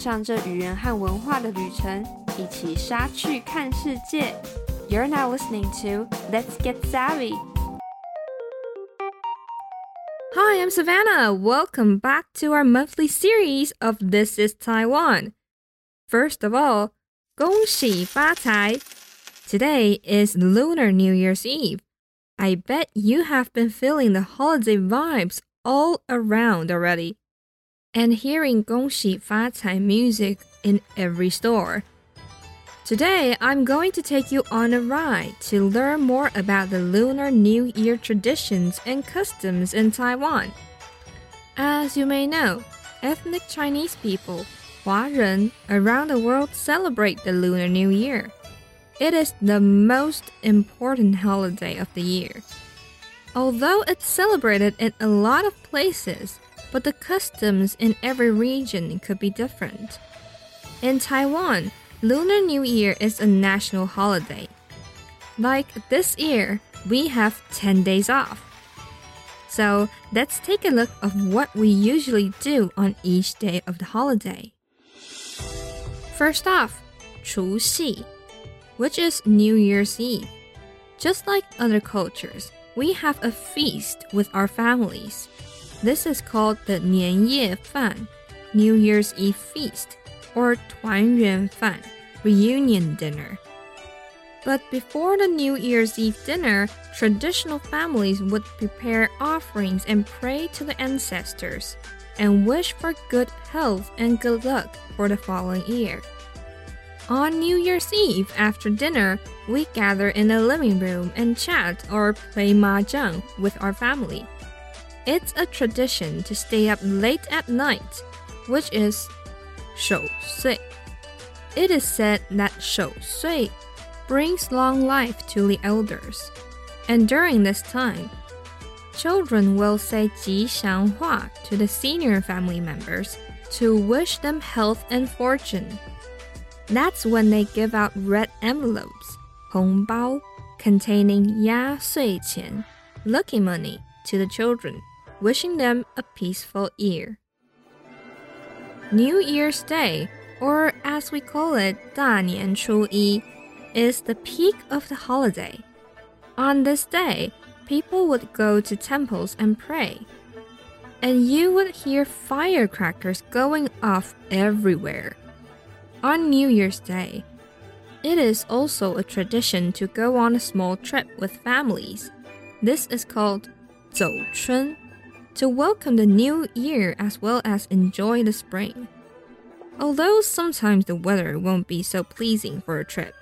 上这语言和文化的旅程，一起杀去看世界。You're now listening to Let's Get Savvy. Hi, I'm Savanna. Welcome back to our monthly series of This is Taiwan. First of all, 恭喜发财. Today is Lunar New Year's Eve. I bet you have been feeling the holiday vibes all around already and hearing Gongxi Facai music in every store. Today, I'm going to take you on a ride to learn more about the Lunar New Year traditions and customs in Taiwan. As you may know, ethnic Chinese people, Huaren, around the world celebrate the Lunar New Year. It is the most important holiday of the year. Although it's celebrated in a lot of places, but the customs in every region could be different. In Taiwan, Lunar New Year is a national holiday. Like this year, we have 10 days off. So let's take a look of what we usually do on each day of the holiday. First off, 除夕 which is New Year's Eve. Just like other cultures, we have a feast with our families. This is called the 年夜饭, New Year's Eve feast, or 团圆饭, reunion dinner. But before the New Year's Eve dinner, traditional families would prepare offerings and pray to the ancestors, and wish for good health and good luck for the following year. On New Year's Eve after dinner, we gather in the living room and chat or play mahjong with our family. It's a tradition to stay up late at night, which is 守岁. It is said that 守岁 brings long life to the elders. And during this time, children will say 吉祥话 to the senior family members to wish them health and fortune. That's when they give out red envelopes, 红包, containing 压岁钱, lucky money, to the children, wishing them a peaceful year. New Year's Day, or as we call it, 大年初一, is the peak of the holiday. On this day, people would go to temples and pray. And you would hear firecrackers going off everywhere on New Year's Day. It is also a tradition to go on a small trip with families. This is called 走春 to welcome the new year as well as enjoy the spring. Although sometimes the weather won't be so pleasing for a trip.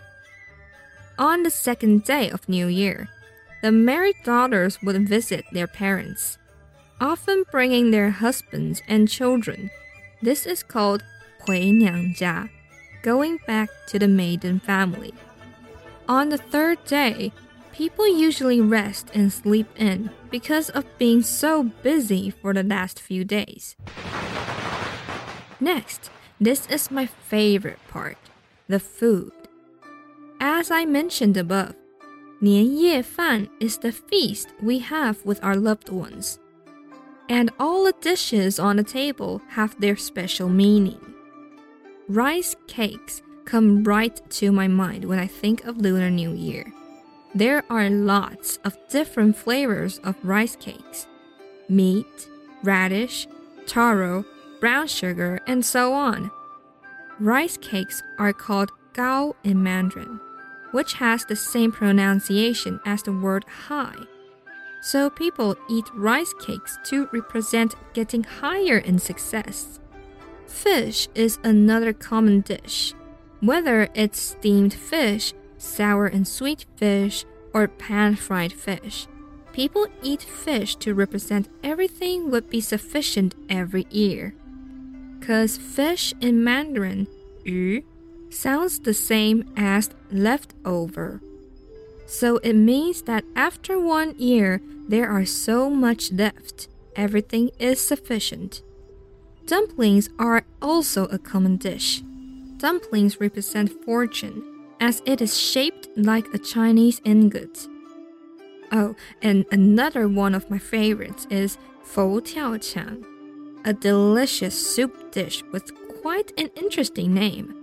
On the second day of New Year, the married daughters would visit their parents, often bringing their husbands and children. This is called 回娘家 going back to the maiden family. On the third day, people usually rest and sleep in because of being so busy for the last few days. Next, this is my favorite part the food. As I mentioned above, 年夜饭 is the feast we have with our loved ones. And all the dishes on the table have their special meaning. Rice cakes come right to my mind when I think of Lunar New Year. There are lots of different flavors of rice cakes meat, radish, taro, brown sugar, and so on. Rice cakes are called gao in Mandarin, which has the same pronunciation as the word high. So people eat rice cakes to represent getting higher in success. Fish is another common dish. Whether it's steamed fish, sour and sweet fish, or pan fried fish, people eat fish to represent everything would be sufficient every year. Cause fish in Mandarin, 鱼, sounds the same as leftover. So it means that after one year, there are so much left, everything is sufficient. Dumplings are also a common dish. Dumplings represent fortune, as it is shaped like a Chinese ingot. Oh, and another one of my favorites is Fo Tiao Qiang, a delicious soup dish with quite an interesting name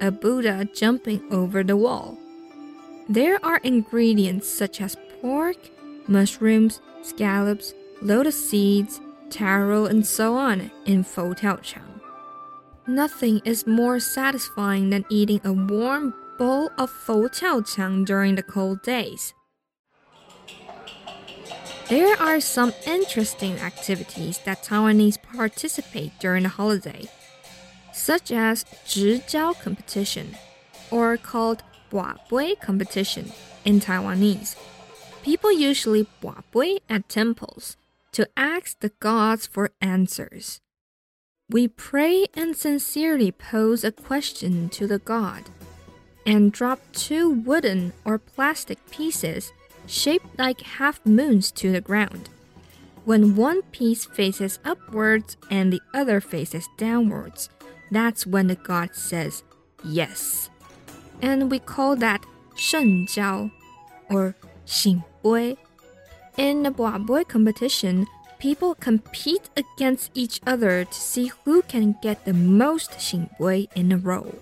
a Buddha jumping over the wall. There are ingredients such as pork, mushrooms, scallops, lotus seeds, taro, and so on in Fotiaoqiang. Nothing is more satisfying than eating a warm bowl of Fotiaoqiang during the cold days. There are some interesting activities that Taiwanese participate during the holiday, such as Zhijiao competition, or called Bui competition in Taiwanese. People usually Bui at temples to ask the gods for answers. We pray and sincerely pose a question to the god and drop two wooden or plastic pieces shaped like half moons to the ground. When one piece faces upwards and the other faces downwards, that's when the god says yes. And we call that shen jiao or xin bui. In the Bua Boy competition, people compete against each other to see who can get the most xin bui in a row.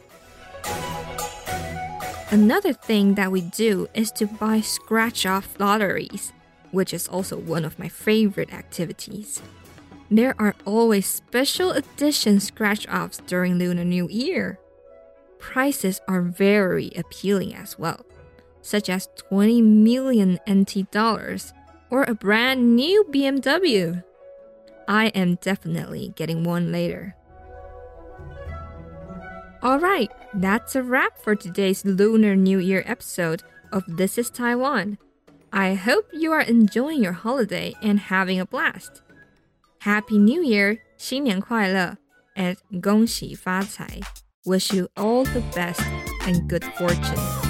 Another thing that we do is to buy scratch off lotteries, which is also one of my favorite activities. There are always special edition scratch offs during Lunar New Year. Prices are very appealing as well, such as 20 million NT dollars or a brand new BMW. I am definitely getting one later. Alright, that's a wrap for today's Lunar New Year episode of This is Taiwan. I hope you are enjoying your holiday and having a blast. Happy New Year, 新年快乐, and 恭喜发财. Wish you all the best and good fortune.